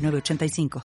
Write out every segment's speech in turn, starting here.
985.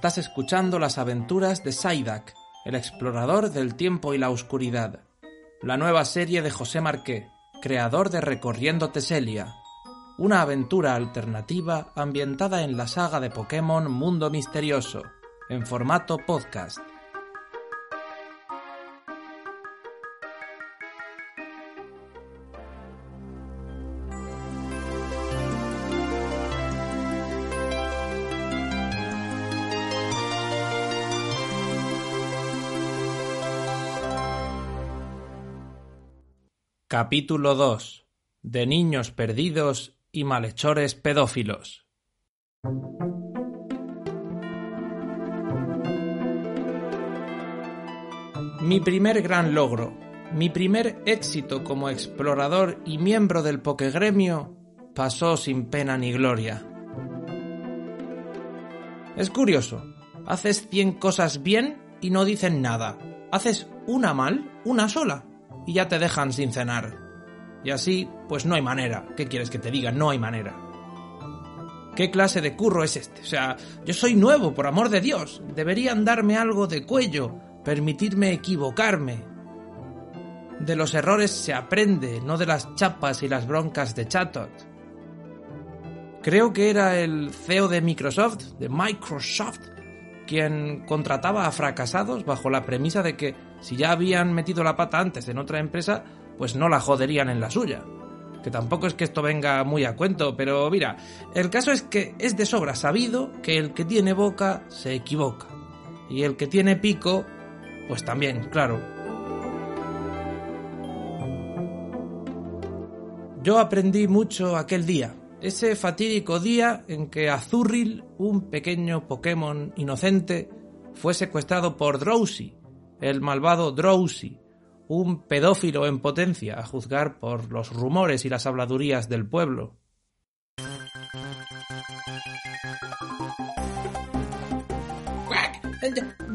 Estás escuchando las aventuras de Saidak, el explorador del tiempo y la oscuridad, la nueva serie de José Marqué, creador de Recorriendo Teselia, una aventura alternativa ambientada en la saga de Pokémon Mundo Misterioso, en formato podcast. Capítulo 2 de niños perdidos y malhechores pedófilos. Mi primer gran logro, mi primer éxito como explorador y miembro del Pokegremio pasó sin pena ni gloria. Es curioso, haces cien cosas bien y no dicen nada. Haces una mal, una sola, y ya te dejan sin cenar. Y así, pues no hay manera. ¿Qué quieres que te diga? No hay manera. ¿Qué clase de curro es este? O sea, yo soy nuevo, por amor de Dios. Deberían darme algo de cuello, permitirme equivocarme. De los errores se aprende, no de las chapas y las broncas de Chatot. Creo que era el CEO de Microsoft, de Microsoft, quien contrataba a fracasados bajo la premisa de que si ya habían metido la pata antes en otra empresa, pues no la joderían en la suya. Que tampoco es que esto venga muy a cuento, pero mira, el caso es que es de sobra sabido que el que tiene boca se equivoca. Y el que tiene pico, pues también, claro. Yo aprendí mucho aquel día, ese fatídico día en que Azurril, un pequeño Pokémon inocente, fue secuestrado por Drowsy, el malvado Drowsy, un pedófilo en potencia, a juzgar por los rumores y las habladurías del pueblo.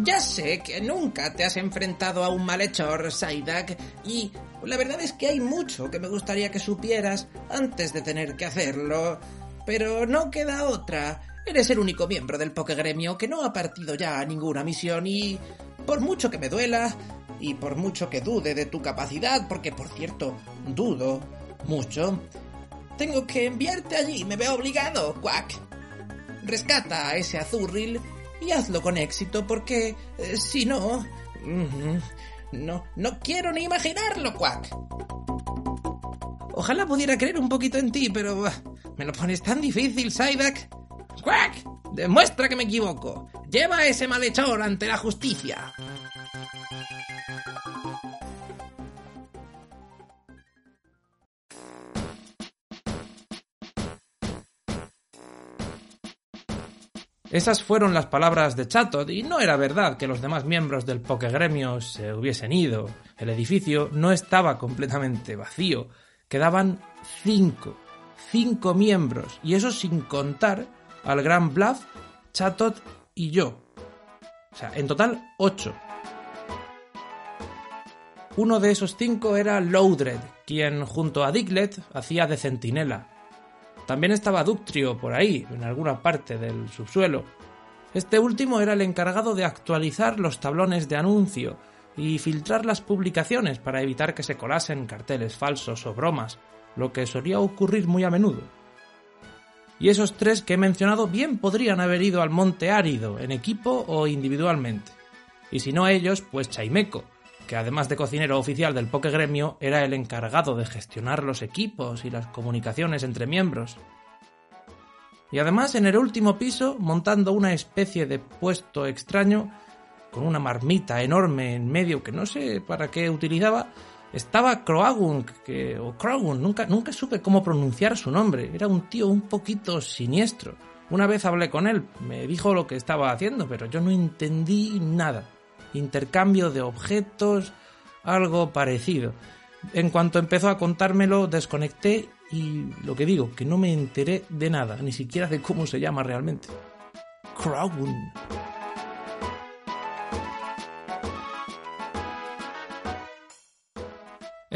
Ya sé que nunca te has enfrentado a un malhechor, Saidak, y la verdad es que hay mucho que me gustaría que supieras antes de tener que hacerlo. Pero no queda otra. Eres el único miembro del Pokegremio que no ha partido ya a ninguna misión y por mucho que me duela y por mucho que dude de tu capacidad, porque por cierto, dudo mucho, tengo que enviarte allí, me veo obligado, Quack. Rescata a ese azurril y hazlo con éxito, porque eh, si no... no, no quiero ni imaginarlo, Quack. Ojalá pudiera creer un poquito en ti, pero me lo pones tan difícil, Psyduck. ¡Quack! Demuestra que me equivoco. Lleva a ese malhechor ante la justicia. Esas fueron las palabras de Chatot y no era verdad que los demás miembros del Pokegremio se hubiesen ido. El edificio no estaba completamente vacío. Quedaban cinco. Cinco miembros. Y eso sin contar al Gran Bluff, Chatot y yo. O sea, en total ocho. Uno de esos cinco era Loudred, quien junto a Diglett hacía de centinela. También estaba Ductrio por ahí, en alguna parte del subsuelo. Este último era el encargado de actualizar los tablones de anuncio y filtrar las publicaciones para evitar que se colasen carteles falsos o bromas, lo que solía ocurrir muy a menudo. Y esos tres que he mencionado bien podrían haber ido al monte árido, en equipo o individualmente. Y si no ellos, pues Chaimeco, que además de cocinero oficial del Poke Gremio, era el encargado de gestionar los equipos y las comunicaciones entre miembros. Y además en el último piso, montando una especie de puesto extraño, con una marmita enorme en medio que no sé para qué utilizaba, estaba Croagun, que, o Croagun, nunca, nunca supe cómo pronunciar su nombre. Era un tío un poquito siniestro. Una vez hablé con él, me dijo lo que estaba haciendo, pero yo no entendí nada. Intercambio de objetos, algo parecido. En cuanto empezó a contármelo, desconecté y lo que digo, que no me enteré de nada, ni siquiera de cómo se llama realmente. Croagun.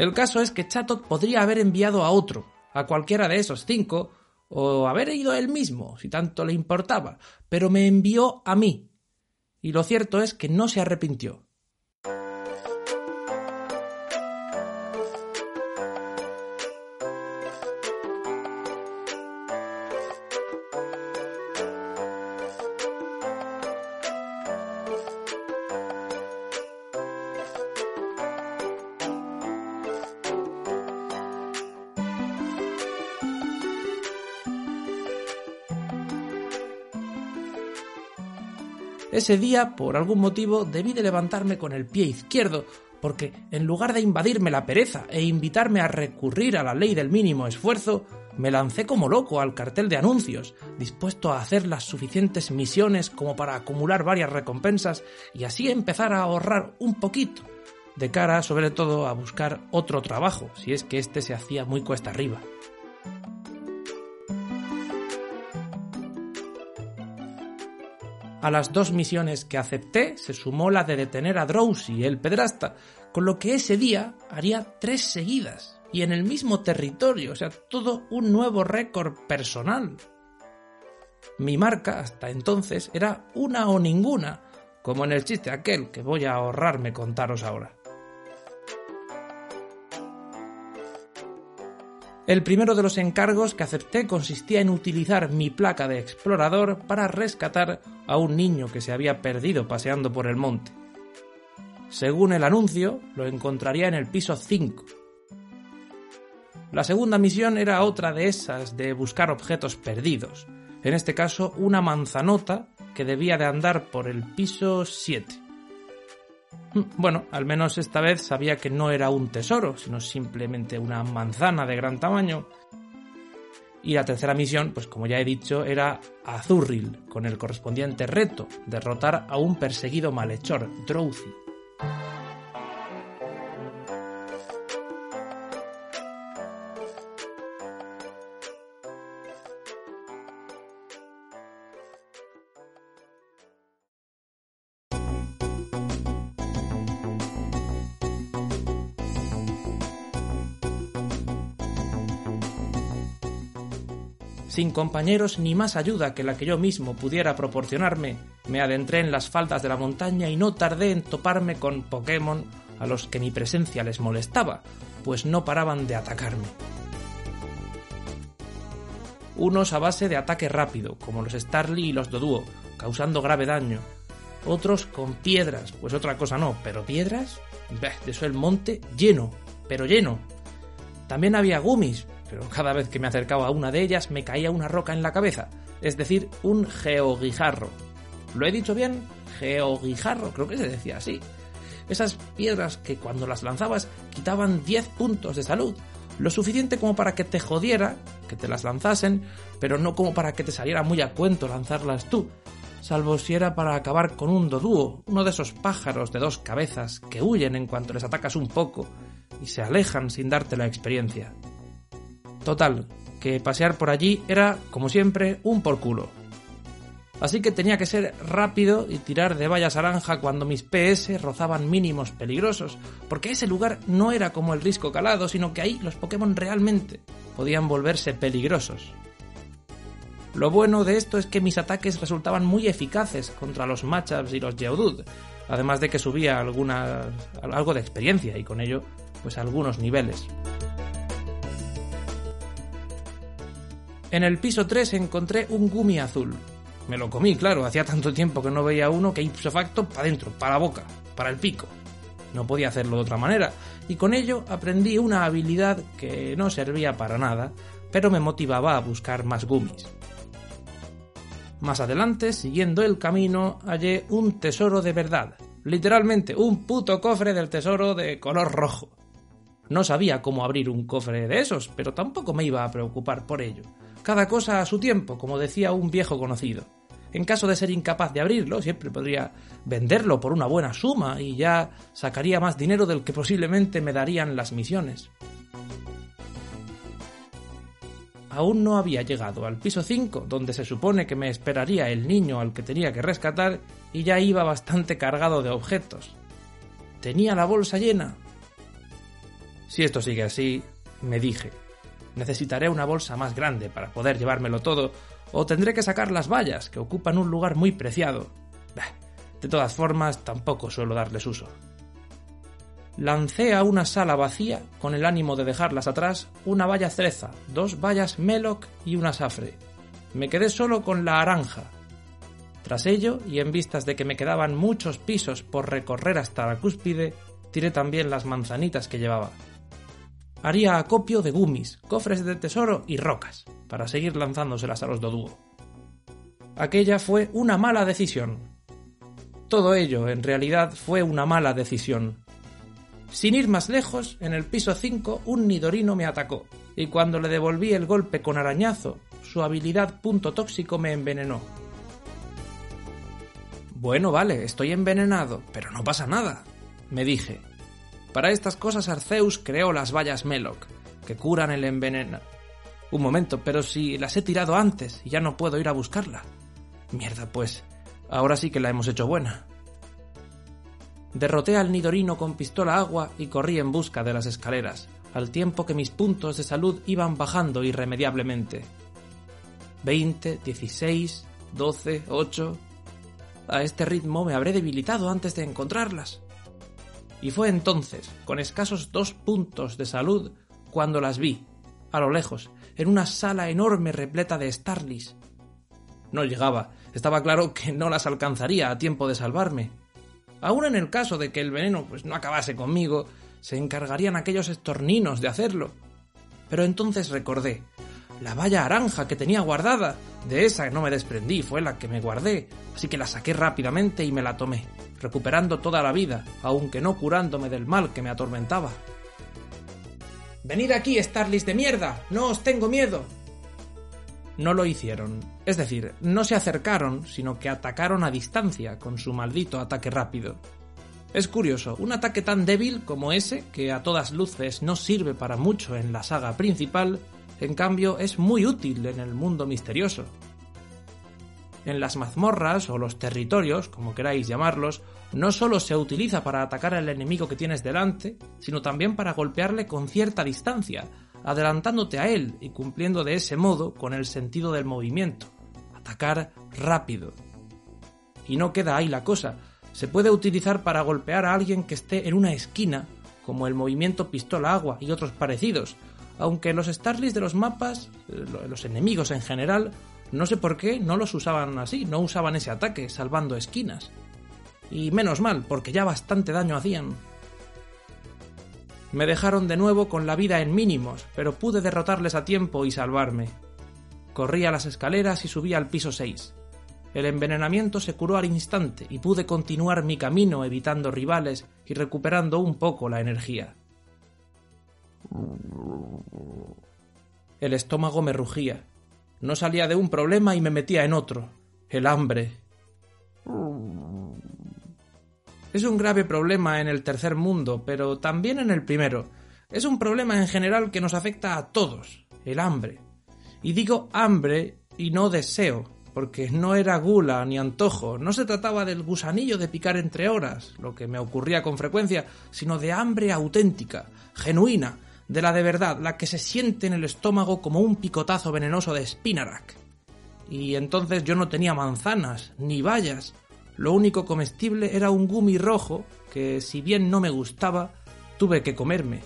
El caso es que Chatot podría haber enviado a otro, a cualquiera de esos cinco, o haber ido él mismo, si tanto le importaba, pero me envió a mí. Y lo cierto es que no se arrepintió. Ese día, por algún motivo, debí de levantarme con el pie izquierdo, porque en lugar de invadirme la pereza e invitarme a recurrir a la ley del mínimo esfuerzo, me lancé como loco al cartel de anuncios, dispuesto a hacer las suficientes misiones como para acumular varias recompensas y así empezar a ahorrar un poquito, de cara sobre todo a buscar otro trabajo, si es que éste se hacía muy cuesta arriba. A las dos misiones que acepté se sumó la de detener a Drowsy, el pedrasta, con lo que ese día haría tres seguidas y en el mismo territorio, o sea, todo un nuevo récord personal. Mi marca hasta entonces era una o ninguna, como en el chiste aquel que voy a ahorrarme contaros ahora. El primero de los encargos que acepté consistía en utilizar mi placa de explorador para rescatar a un niño que se había perdido paseando por el monte. Según el anuncio, lo encontraría en el piso 5. La segunda misión era otra de esas de buscar objetos perdidos, en este caso una manzanota que debía de andar por el piso 7. Bueno, al menos esta vez sabía que no era un tesoro, sino simplemente una manzana de gran tamaño. Y la tercera misión, pues como ya he dicho, era Azurril, con el correspondiente reto, derrotar a un perseguido malhechor, Drowsy. Sin compañeros ni más ayuda que la que yo mismo pudiera proporcionarme, me adentré en las faldas de la montaña y no tardé en toparme con Pokémon a los que mi presencia les molestaba, pues no paraban de atacarme. Unos a base de ataque rápido, como los Starly y los Doduo, causando grave daño. Otros con piedras, pues otra cosa no, pero piedras, de eso el monte lleno, pero lleno. También había Gumis, pero cada vez que me acercaba a una de ellas me caía una roca en la cabeza, es decir, un geoguijarro. ¿Lo he dicho bien? Geoguijarro, creo que se decía así. Esas piedras que cuando las lanzabas quitaban 10 puntos de salud, lo suficiente como para que te jodiera, que te las lanzasen, pero no como para que te saliera muy a cuento lanzarlas tú, salvo si era para acabar con un dodúo, uno de esos pájaros de dos cabezas que huyen en cuanto les atacas un poco y se alejan sin darte la experiencia. Total, que pasear por allí era, como siempre, un por culo. Así que tenía que ser rápido y tirar de vallas naranja cuando mis PS rozaban mínimos peligrosos, porque ese lugar no era como el risco calado, sino que ahí los Pokémon realmente podían volverse peligrosos. Lo bueno de esto es que mis ataques resultaban muy eficaces contra los matchups y los Geodude, además de que subía alguna, algo de experiencia y con ello, pues algunos niveles. En el piso 3 encontré un gumi azul. Me lo comí, claro, hacía tanto tiempo que no veía uno que ipso facto para adentro, para la boca, para el pico. No podía hacerlo de otra manera, y con ello aprendí una habilidad que no servía para nada, pero me motivaba a buscar más gummies. Más adelante, siguiendo el camino, hallé un tesoro de verdad. Literalmente, un puto cofre del tesoro de color rojo. No sabía cómo abrir un cofre de esos, pero tampoco me iba a preocupar por ello. Cada cosa a su tiempo, como decía un viejo conocido. En caso de ser incapaz de abrirlo, siempre podría venderlo por una buena suma y ya sacaría más dinero del que posiblemente me darían las misiones. aún no había llegado al piso 5, donde se supone que me esperaría el niño al que tenía que rescatar, y ya iba bastante cargado de objetos. Tenía la bolsa llena. Si esto sigue así, me dije, necesitaré una bolsa más grande para poder llevármelo todo, o tendré que sacar las vallas, que ocupan un lugar muy preciado. de todas formas, tampoco suelo darles uso lancé a una sala vacía, con el ánimo de dejarlas atrás, una valla cereza, dos vallas meloc y una safre. Me quedé solo con la aranja. Tras ello, y en vistas de que me quedaban muchos pisos por recorrer hasta la cúspide, tiré también las manzanitas que llevaba. Haría acopio de gumis, cofres de tesoro y rocas, para seguir lanzándoselas a los Dodúo. Aquella fue una mala decisión. Todo ello, en realidad, fue una mala decisión, sin ir más lejos, en el piso 5 un nidorino me atacó, y cuando le devolví el golpe con arañazo, su habilidad punto tóxico me envenenó. Bueno, vale, estoy envenenado, pero no pasa nada, me dije. Para estas cosas Arceus creó las vallas Meloc, que curan el envenena. Un momento, pero si las he tirado antes y ya no puedo ir a buscarla. Mierda, pues, ahora sí que la hemos hecho buena. Derroté al Nidorino con pistola agua y corrí en busca de las escaleras, al tiempo que mis puntos de salud iban bajando irremediablemente. Veinte, dieciséis, doce, ocho... A este ritmo me habré debilitado antes de encontrarlas. Y fue entonces, con escasos dos puntos de salud, cuando las vi, a lo lejos, en una sala enorme repleta de Starlis. No llegaba, estaba claro que no las alcanzaría a tiempo de salvarme, Aún en el caso de que el veneno pues, no acabase conmigo, se encargarían aquellos estorninos de hacerlo. Pero entonces recordé, la valla naranja que tenía guardada, de esa no me desprendí, fue la que me guardé, así que la saqué rápidamente y me la tomé, recuperando toda la vida, aunque no curándome del mal que me atormentaba. Venid aquí, Starlis de mierda, no os tengo miedo, no lo hicieron. Es decir, no se acercaron, sino que atacaron a distancia con su maldito ataque rápido. Es curioso, un ataque tan débil como ese, que a todas luces no sirve para mucho en la saga principal, en cambio es muy útil en el mundo misterioso. En las mazmorras o los territorios, como queráis llamarlos, no solo se utiliza para atacar al enemigo que tienes delante, sino también para golpearle con cierta distancia, adelantándote a él y cumpliendo de ese modo con el sentido del movimiento. Atacar rápido. Y no queda ahí la cosa. Se puede utilizar para golpear a alguien que esté en una esquina, como el movimiento pistola agua y otros parecidos, aunque los Starlys de los mapas, los enemigos en general, no sé por qué no los usaban así, no usaban ese ataque, salvando esquinas. Y menos mal, porque ya bastante daño hacían. Me dejaron de nuevo con la vida en mínimos, pero pude derrotarles a tiempo y salvarme. Corrí a las escaleras y subí al piso 6. El envenenamiento se curó al instante y pude continuar mi camino evitando rivales y recuperando un poco la energía. El estómago me rugía. No salía de un problema y me metía en otro. El hambre. Es un grave problema en el tercer mundo, pero también en el primero. Es un problema en general que nos afecta a todos, el hambre. Y digo hambre y no deseo, porque no era gula ni antojo, no se trataba del gusanillo de picar entre horas, lo que me ocurría con frecuencia, sino de hambre auténtica, genuina, de la de verdad, la que se siente en el estómago como un picotazo venenoso de Spinarak. Y entonces yo no tenía manzanas, ni bayas, lo único comestible era un gumi rojo que, si bien no me gustaba, tuve que comerme.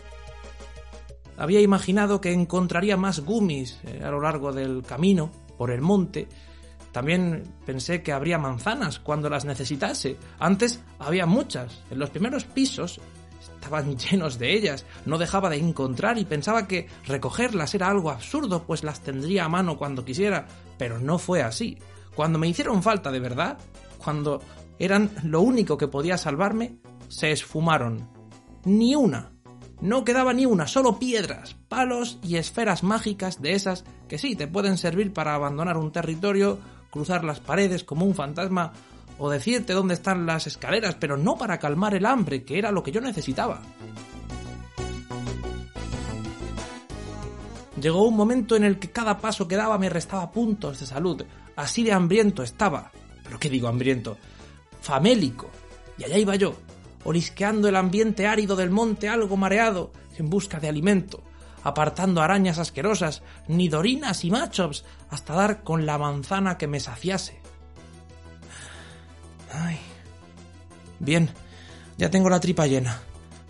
había imaginado que encontraría más gummies eh, a lo largo del camino, por el monte. También pensé que habría manzanas cuando las necesitase. Antes había muchas. En los primeros pisos estaban llenos de ellas. No dejaba de encontrar y pensaba que recogerlas era algo absurdo, pues las tendría a mano cuando quisiera. Pero no fue así. Cuando me hicieron falta de verdad, cuando eran lo único que podía salvarme, se esfumaron. Ni una. No quedaba ni una, solo piedras, palos y esferas mágicas de esas que sí te pueden servir para abandonar un territorio, cruzar las paredes como un fantasma o decirte dónde están las escaleras, pero no para calmar el hambre, que era lo que yo necesitaba. Llegó un momento en el que cada paso que daba me restaba puntos de salud, así de hambriento estaba. ¿Pero qué digo hambriento? Famélico. Y allá iba yo, olisqueando el ambiente árido del monte algo mareado, en busca de alimento, apartando arañas asquerosas, nidorinas y machos, hasta dar con la manzana que me saciase. Ay. Bien, ya tengo la tripa llena.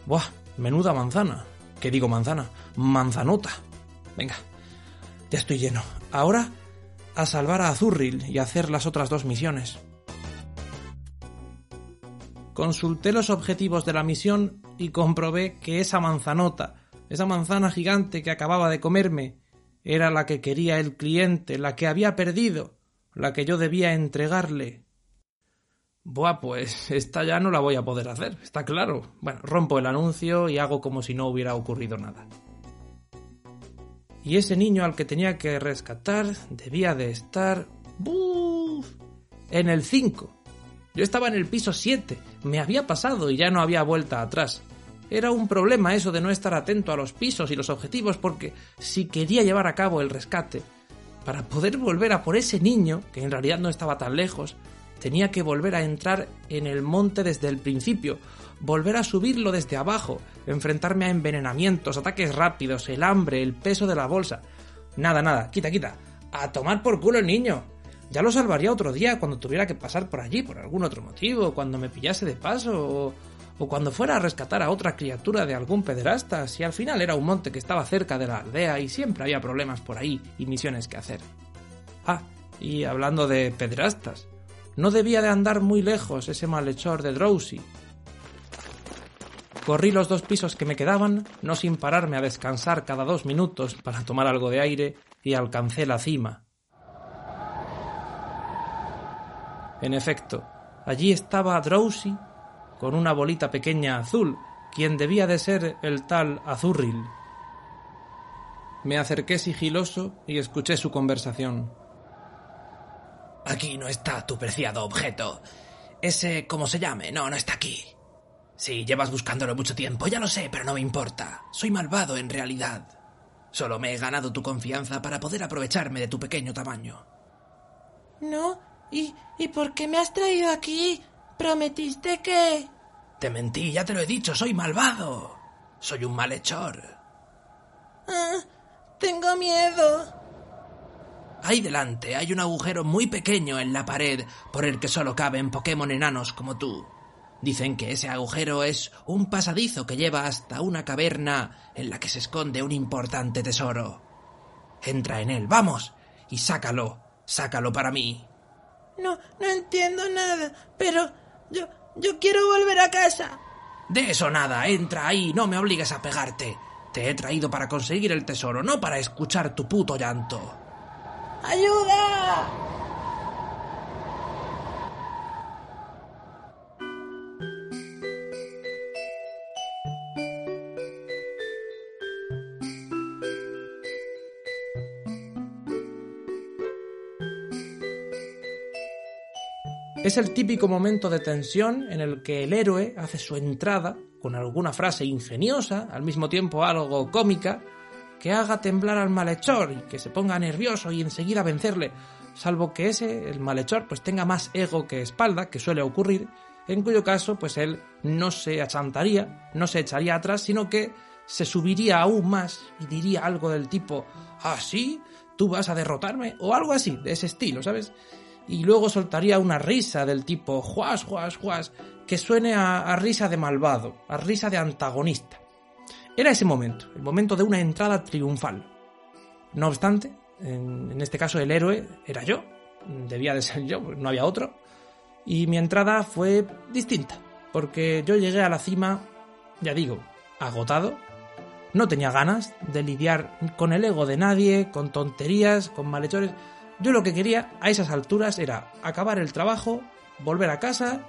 Buah, menuda manzana. ¿Qué digo manzana? Manzanota. Venga, ya estoy lleno. Ahora a salvar a Azurril y hacer las otras dos misiones. Consulté los objetivos de la misión y comprobé que esa manzanota, esa manzana gigante que acababa de comerme, era la que quería el cliente, la que había perdido, la que yo debía entregarle. Buah, pues esta ya no la voy a poder hacer, está claro. Bueno, rompo el anuncio y hago como si no hubiera ocurrido nada. Y ese niño al que tenía que rescatar debía de estar... ¡Buf! En el 5. Yo estaba en el piso 7, me había pasado y ya no había vuelta atrás. Era un problema eso de no estar atento a los pisos y los objetivos porque si quería llevar a cabo el rescate, para poder volver a por ese niño, que en realidad no estaba tan lejos, tenía que volver a entrar en el monte desde el principio, volver a subirlo desde abajo, enfrentarme a envenenamientos, ataques rápidos, el hambre, el peso de la bolsa. Nada, nada, quita, quita. A tomar por culo el niño. Ya lo salvaría otro día cuando tuviera que pasar por allí por algún otro motivo, cuando me pillase de paso o, cuando fuera a rescatar a otra criatura de algún pederasta, si al final era un monte que estaba cerca de la aldea y siempre había problemas por ahí y misiones que hacer. Ah, y hablando de pederastas, no debía de andar muy lejos ese malhechor de Drowsy. Corrí los dos pisos que me quedaban, no sin pararme a descansar cada dos minutos para tomar algo de aire, y alcancé la cima. En efecto, allí estaba Drowsy con una bolita pequeña azul, quien debía de ser el tal Azurril. Me acerqué sigiloso y escuché su conversación. Aquí no está tu preciado objeto. Ese, como se llame, no, no está aquí. Sí, llevas buscándolo mucho tiempo, ya lo sé, pero no me importa. Soy malvado en realidad. Solo me he ganado tu confianza para poder aprovecharme de tu pequeño tamaño. No, ¿Y, ¿Y por qué me has traído aquí? Prometiste que... Te mentí, ya te lo he dicho, soy malvado. Soy un malhechor. Ah, tengo miedo. Ahí delante hay un agujero muy pequeño en la pared por el que solo caben Pokémon enanos como tú. Dicen que ese agujero es un pasadizo que lleva hasta una caverna en la que se esconde un importante tesoro. Entra en él, vamos, y sácalo, sácalo para mí. No, no entiendo nada, pero yo, yo quiero volver a casa. De eso nada, entra ahí, no me obligues a pegarte. Te he traído para conseguir el tesoro, no para escuchar tu puto llanto. ¡Ayuda! Es el típico momento de tensión en el que el héroe hace su entrada con alguna frase ingeniosa, al mismo tiempo algo cómica, que haga temblar al malhechor y que se ponga nervioso y enseguida vencerle, salvo que ese, el malhechor, pues tenga más ego que espalda, que suele ocurrir, en cuyo caso, pues él no se achantaría, no se echaría atrás, sino que se subiría aún más y diría algo del tipo, ah, sí, tú vas a derrotarme, o algo así, de ese estilo, ¿sabes? y luego soltaría una risa del tipo juas, juas, juas, que suene a, risa de malvado, a risa de antagonista. Era ese momento, el momento de una entrada triunfal. No obstante, en, este caso el héroe era yo, debía de ser yo, no había otro, y mi entrada fue distinta, porque yo llegué a la cima, ya digo, agotado, no tenía ganas de lidiar con el ego de nadie, con tonterías, con malhechores. Yo lo que quería a esas alturas era acabar el trabajo, volver a casa,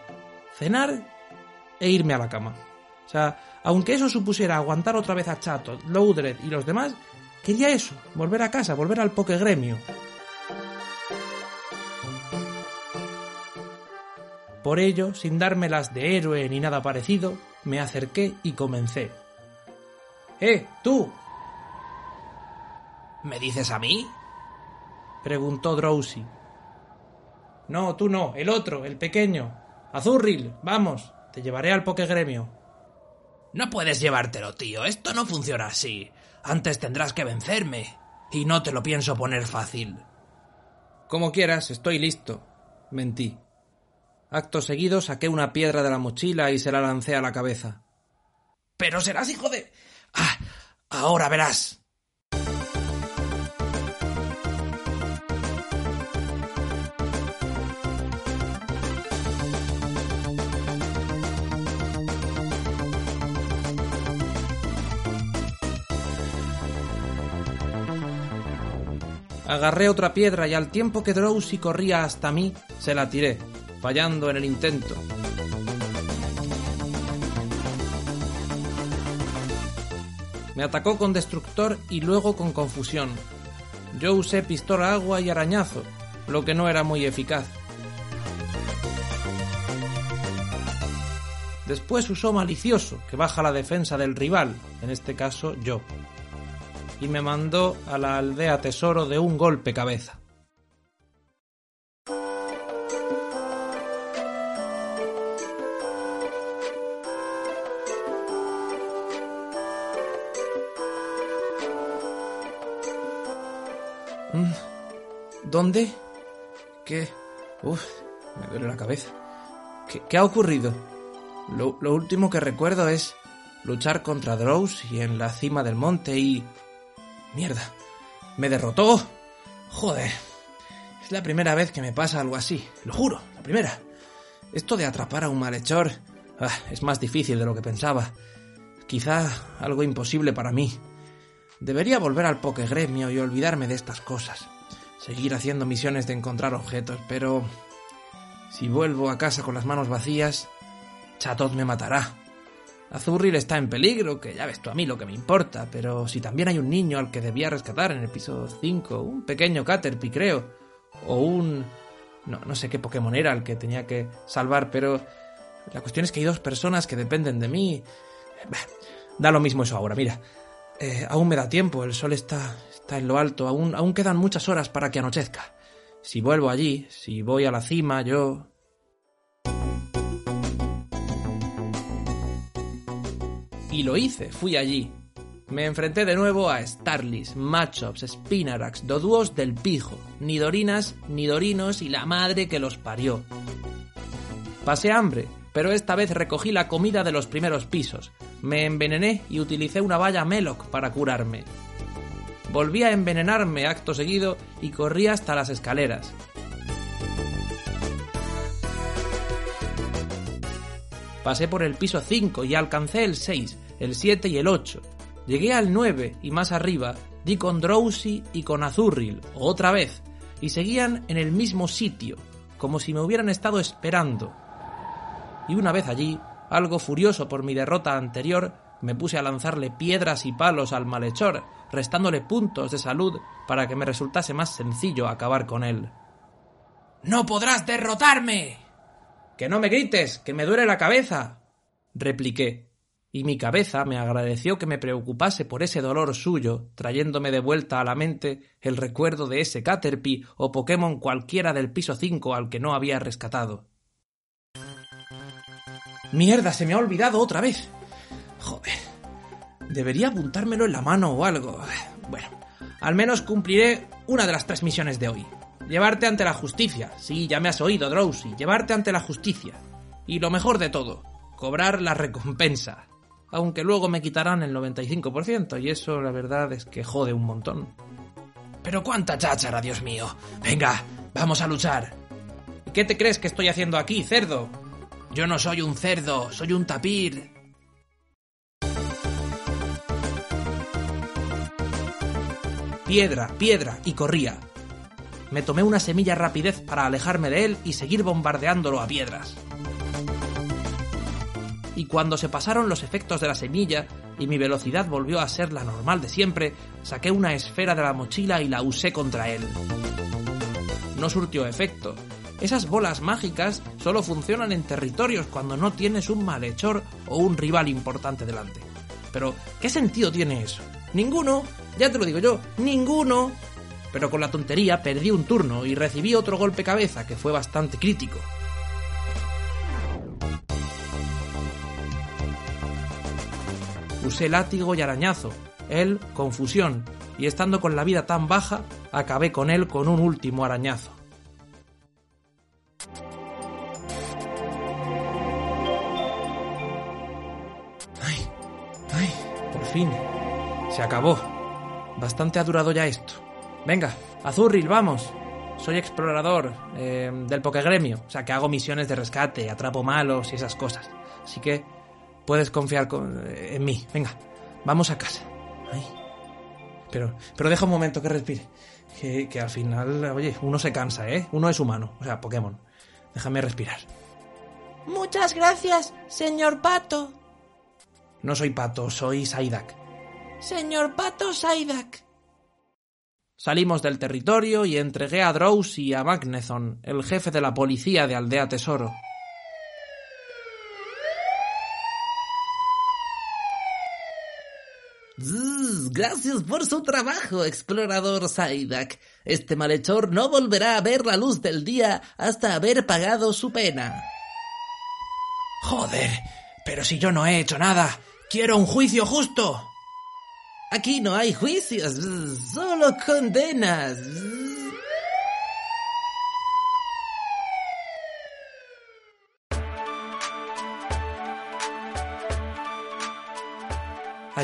cenar e irme a la cama. O sea, aunque eso supusiera aguantar otra vez a Chato, Loudred y los demás, quería eso, volver a casa, volver al gremio. Por ello, sin dármelas de héroe ni nada parecido, me acerqué y comencé. ¡Eh, tú! ¿Me dices a mí? preguntó Drowsy. No, tú no, el otro, el pequeño. Azurril, vamos, te llevaré al Pokegremio. No puedes llevártelo, tío, esto no funciona así. Antes tendrás que vencerme. Y no te lo pienso poner fácil. Como quieras, estoy listo. Mentí. Acto seguido saqué una piedra de la mochila y se la lancé a la cabeza. Pero serás hijo de... Ah, ahora verás. Agarré otra piedra y al tiempo que Drowsy corría hasta mí, se la tiré, fallando en el intento. Me atacó con destructor y luego con confusión. Yo usé pistola agua y arañazo, lo que no era muy eficaz. Después usó malicioso, que baja la defensa del rival, en este caso yo. Y me mandó a la aldea tesoro de un golpe cabeza. Mm. ¿Dónde? ¿Qué? Uf, me duele la cabeza. ¿Qué, ha ocurrido? Lo, lo, último que recuerdo es luchar contra y en la cima del monte y... ¡Mierda! ¡Me derrotó! ¡Joder! Es la primera vez que me pasa algo así, lo juro, la primera. Esto de atrapar a un malhechor ah, es más difícil de lo que pensaba. Quizá algo imposible para mí. Debería volver al Pokegremio y olvidarme de estas cosas. Seguir haciendo misiones de encontrar objetos, pero... Si vuelvo a casa con las manos vacías, Chatot me matará. Azurril está en peligro, que ya ves tú a mí lo que me importa, pero si también hay un niño al que debía rescatar en el piso 5, un pequeño Caterpie creo, o un... No, no sé qué Pokémon era el que tenía que salvar, pero la cuestión es que hay dos personas que dependen de mí. Da lo mismo eso ahora, mira. Eh, aún me da tiempo, el sol está, está en lo alto, aún, aún quedan muchas horas para que anochezca. Si vuelvo allí, si voy a la cima, yo... Y lo hice, fui allí. Me enfrenté de nuevo a Starlis, Machops, Spinarax, Doduos del Pijo, Nidorinas, Nidorinos y la madre que los parió. Pasé hambre, pero esta vez recogí la comida de los primeros pisos, me envenené y utilicé una valla Meloc para curarme. Volví a envenenarme acto seguido y corrí hasta las escaleras. Pasé por el piso 5 y alcancé el 6, el 7 y el 8. Llegué al 9 y más arriba di con Drowsy y con Azurril, otra vez, y seguían en el mismo sitio, como si me hubieran estado esperando. Y una vez allí, algo furioso por mi derrota anterior, me puse a lanzarle piedras y palos al malhechor, restándole puntos de salud para que me resultase más sencillo acabar con él. ¡No podrás derrotarme! Que no me grites, que me duele la cabeza. repliqué, y mi cabeza me agradeció que me preocupase por ese dolor suyo, trayéndome de vuelta a la mente el recuerdo de ese Caterpie o Pokémon cualquiera del piso 5 al que no había rescatado. Mierda, se me ha olvidado otra vez. Joder. Debería apuntármelo en la mano o algo. Bueno, al menos cumpliré una de las tres misiones de hoy. Llevarte ante la justicia. Sí, ya me has oído, Drowsy. Llevarte ante la justicia. Y lo mejor de todo, cobrar la recompensa. Aunque luego me quitarán el 95% y eso la verdad es que jode un montón. Pero cuánta cháchara, Dios mío. Venga, vamos a luchar. ¿Y qué te crees que estoy haciendo aquí, cerdo? Yo no soy un cerdo, soy un tapir. Piedra, piedra, y corría. Me tomé una semilla rapidez para alejarme de él y seguir bombardeándolo a piedras. Y cuando se pasaron los efectos de la semilla y mi velocidad volvió a ser la normal de siempre, saqué una esfera de la mochila y la usé contra él. No surtió efecto. Esas bolas mágicas solo funcionan en territorios cuando no tienes un malhechor o un rival importante delante. Pero, ¿qué sentido tiene eso? Ninguno, ya te lo digo yo, ninguno. Pero con la tontería perdí un turno y recibí otro golpe cabeza que fue bastante crítico. Usé látigo y arañazo, él confusión, y estando con la vida tan baja, acabé con él con un último arañazo. Ay, ay, por fin. Se acabó. Bastante ha durado ya esto. Venga, Azurril, vamos. Soy explorador eh, del Pokegremio, o sea que hago misiones de rescate, atrapo malos y esas cosas. Así que puedes confiar en mí. Venga, vamos a casa. Ay. Pero, pero deja un momento que respire. Que, que al final, oye, uno se cansa, ¿eh? Uno es humano, o sea, Pokémon. Déjame respirar. Muchas gracias, señor Pato. No soy Pato, soy Saidak. Señor Pato Saidak. Salimos del territorio y entregué a Drowsy y a Magnethon, el jefe de la policía de Aldea Tesoro. Gracias por su trabajo, explorador Saidak. Este malhechor no volverá a ver la luz del día hasta haber pagado su pena. Joder, pero si yo no he hecho nada. Quiero un juicio justo. Aquí no hay juicios, solo condenas.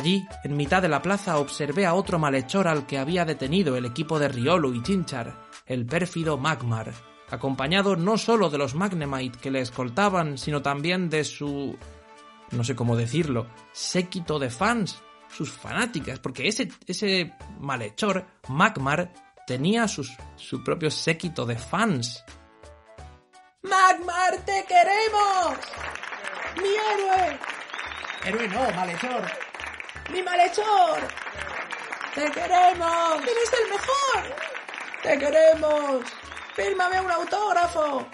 Allí, en mitad de la plaza, observé a otro malhechor al que había detenido el equipo de Riolo y Chinchar, el pérfido Magmar, acompañado no solo de los Magnemite que le escoltaban, sino también de su... no sé cómo decirlo, séquito de fans, sus fanáticas, porque ese, ese malhechor, Magmar, tenía sus, su propio séquito de fans. ¡Magmar, te queremos! ¡Mi héroe! Héroe no, malhechor. ¡Mi malhechor! ¡Te queremos! ¡Eres el mejor! ¡Te queremos! ¡Fírmame un autógrafo!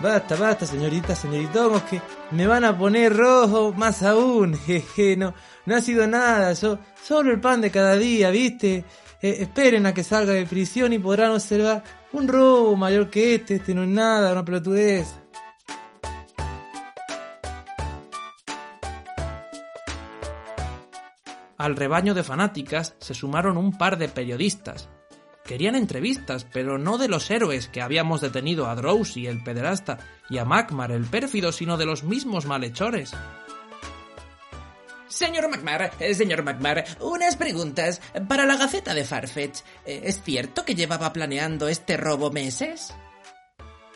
Basta, basta, señorita, señoritomos, que me van a poner rojo más aún. Jeje, no, no ha sido nada, yo, solo el pan de cada día, ¿viste? Eh, esperen a que salga de prisión y podrán observar un robo mayor que este, este no es nada, una pelotudez. Al rebaño de fanáticas se sumaron un par de periodistas. Querían entrevistas, pero no de los héroes que habíamos detenido a Drowsy, el pederasta, y a Magmar, el pérfido, sino de los mismos malhechores. Señor Magmar, eh, señor Magmar, unas preguntas. Para la Gaceta de Farfetch, eh, ¿es cierto que llevaba planeando este robo meses?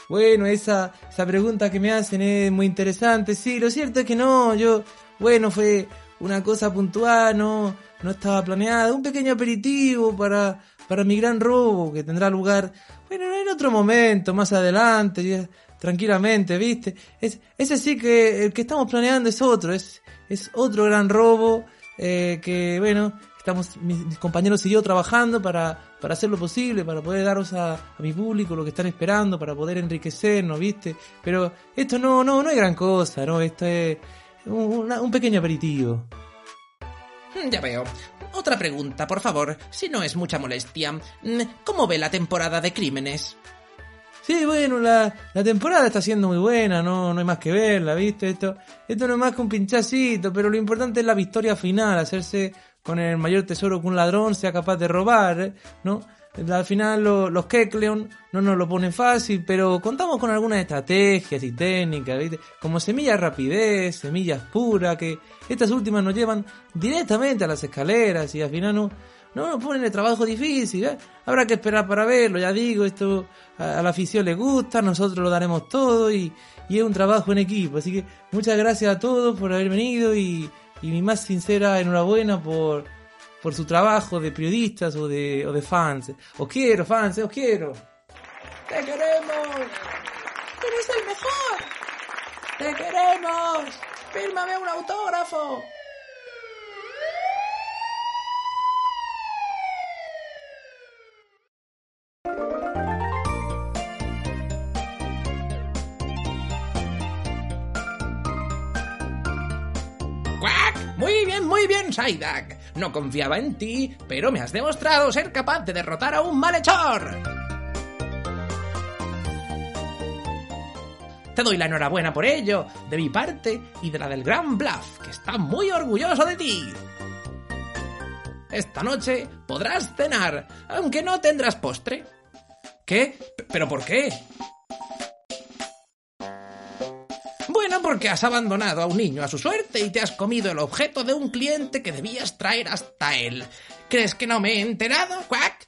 Bueno, esa, esa pregunta que me hacen es muy interesante. Sí, lo cierto es que no, yo, bueno, fue una cosa puntual, no, no estaba planeada. Un pequeño aperitivo para, para mi gran robo que tendrá lugar, bueno, en otro momento, más adelante, tranquilamente, ¿viste? Es, ese sí que el que estamos planeando es otro, es, es otro gran robo eh, que, bueno, estamos mis, compañeros y yo trabajando para, para hacer lo posible, para poder daros a, a, mi público lo que están esperando, para poder enriquecernos, ¿viste? Pero esto no, no, no es gran cosa, ¿no? Esto es un, un pequeño aperitivo. Ya veo. Otra pregunta, por favor, si no es mucha molestia. ¿Cómo ve la temporada de crímenes? Sí, bueno, la, la temporada está siendo muy buena, no, no hay más que verla, ¿viste? Esto, esto no es más que un pinchacito, pero lo importante es la victoria final, hacerse con el mayor tesoro que un ladrón sea capaz de robar, ¿no? Al final lo- los Kekleon no nos lo ponen fácil, pero contamos con algunas estrategias y técnicas. Como semillas rapidez, semillas puras, que estas últimas nos llevan directamente a las escaleras y al final no, no nos ponen el trabajo difícil, ¿eh? Habrá que esperar para verlo, ya digo, esto a, a la afición le gusta, nosotros lo daremos todo y, y es un trabajo en equipo. Así que muchas gracias a todos por haber venido y, y mi más sincera enhorabuena por, por su trabajo de periodistas o de, o de fans. Os quiero, fans, os quiero. ¡Te queremos! ¡Eres el mejor! ¡Te queremos! ¡Fírmame un autógrafo! Muy bien, muy bien, Saidak. No confiaba en ti, pero me has demostrado ser capaz de derrotar a un malhechor. Te doy la enhorabuena por ello, de mi parte y de la del Gran Bluff, que está muy orgulloso de ti. Esta noche podrás cenar, aunque no tendrás postre. ¿Qué? ¿Pero por qué? Porque has abandonado a un niño a su suerte y te has comido el objeto de un cliente que debías traer hasta él. ¿Crees que no me he enterado, Quack?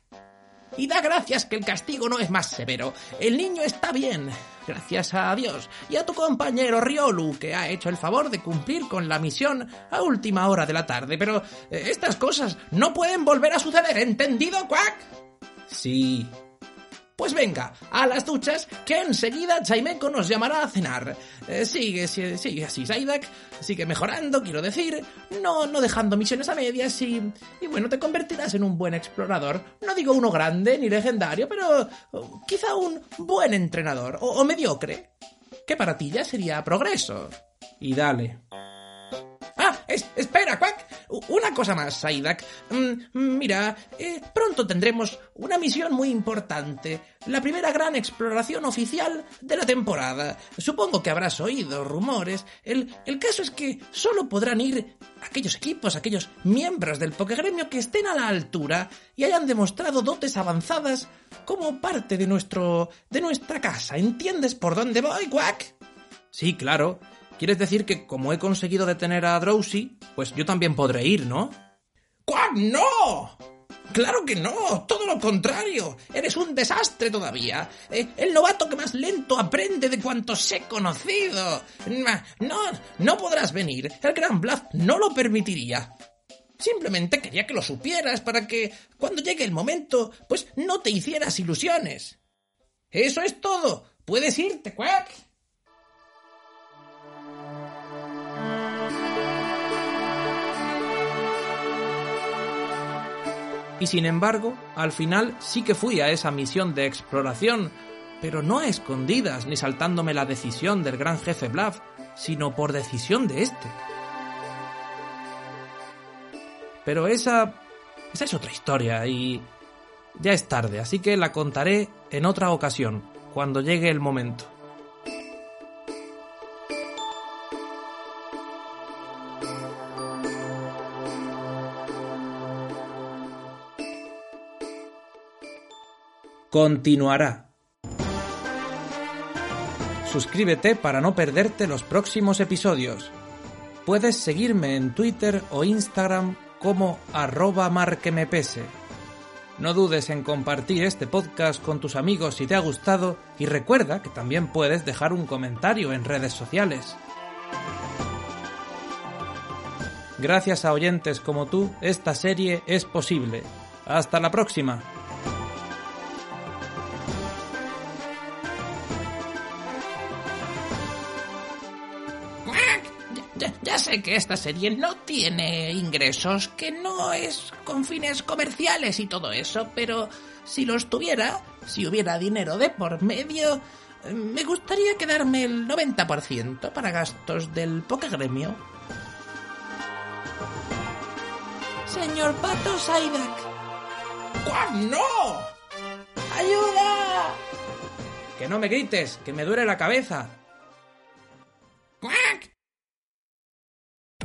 Y da gracias que el castigo no es más severo. El niño está bien, gracias a Dios, y a tu compañero Riolu, que ha hecho el favor de cumplir con la misión a última hora de la tarde. Pero eh, estas cosas no pueden volver a suceder, ¿entendido, Quack? Sí. Pues venga, a las duchas, que enseguida Chaimeco nos llamará a cenar. Eh, sigue, sigue, así, Saidak. Sigue mejorando, quiero decir. No, no dejando misiones a medias y... Y bueno, te convertirás en un buen explorador. No digo uno grande ni legendario, pero... oh, quizá un buen entrenador. O mediocre. Que para ti ya sería progreso. Y dale. Es- espera, Quack. Una cosa más, Saidak. Mm, mira, eh, pronto tendremos una misión muy importante. La primera gran exploración oficial de la temporada. Supongo que habrás oído rumores. El, el caso es que solo podrán ir aquellos equipos, aquellos miembros del Pokegremio que estén a la altura y hayan demostrado dotes avanzadas como parte de nuestro. de nuestra casa. ¿Entiendes por dónde voy, Quack? Sí, claro. ¿Quieres decir que como he conseguido detener a Drowsy, pues yo también podré ir, ¿no? ¡Cuac, no! Claro que no, todo lo contrario. Eres un desastre todavía. Eh, el novato que más lento aprende de cuantos he conocido. No, no podrás venir. El Gran Bluff no lo permitiría. Simplemente quería que lo supieras para que, cuando llegue el momento, pues no te hicieras ilusiones. Eso es todo. Puedes irte, Quack. Y sin embargo, al final sí que fui a esa misión de exploración, pero no a escondidas ni saltándome la decisión del gran jefe Bluff, sino por decisión de este. Pero esa... esa es otra historia y... ya es tarde, así que la contaré en otra ocasión, cuando llegue el momento. Continuará. Suscríbete para no perderte los próximos episodios. Puedes seguirme en Twitter o Instagram como arroba marquemepese. No dudes en compartir este podcast con tus amigos si te ha gustado y recuerda que también puedes dejar un comentario en redes sociales. Gracias a oyentes como tú, esta serie es posible. Hasta la próxima. Ya, sé que esta serie no tiene ingresos, que no es con fines comerciales y todo eso, pero si los tuviera, si hubiera dinero de por medio, me gustaría quedarme el 90% para gastos del Pokegremio. Señor Pato Saidak. ¡Cuac, no! ¡Ayuda! Que no me grites, que me duele la cabeza. ¡Cuac!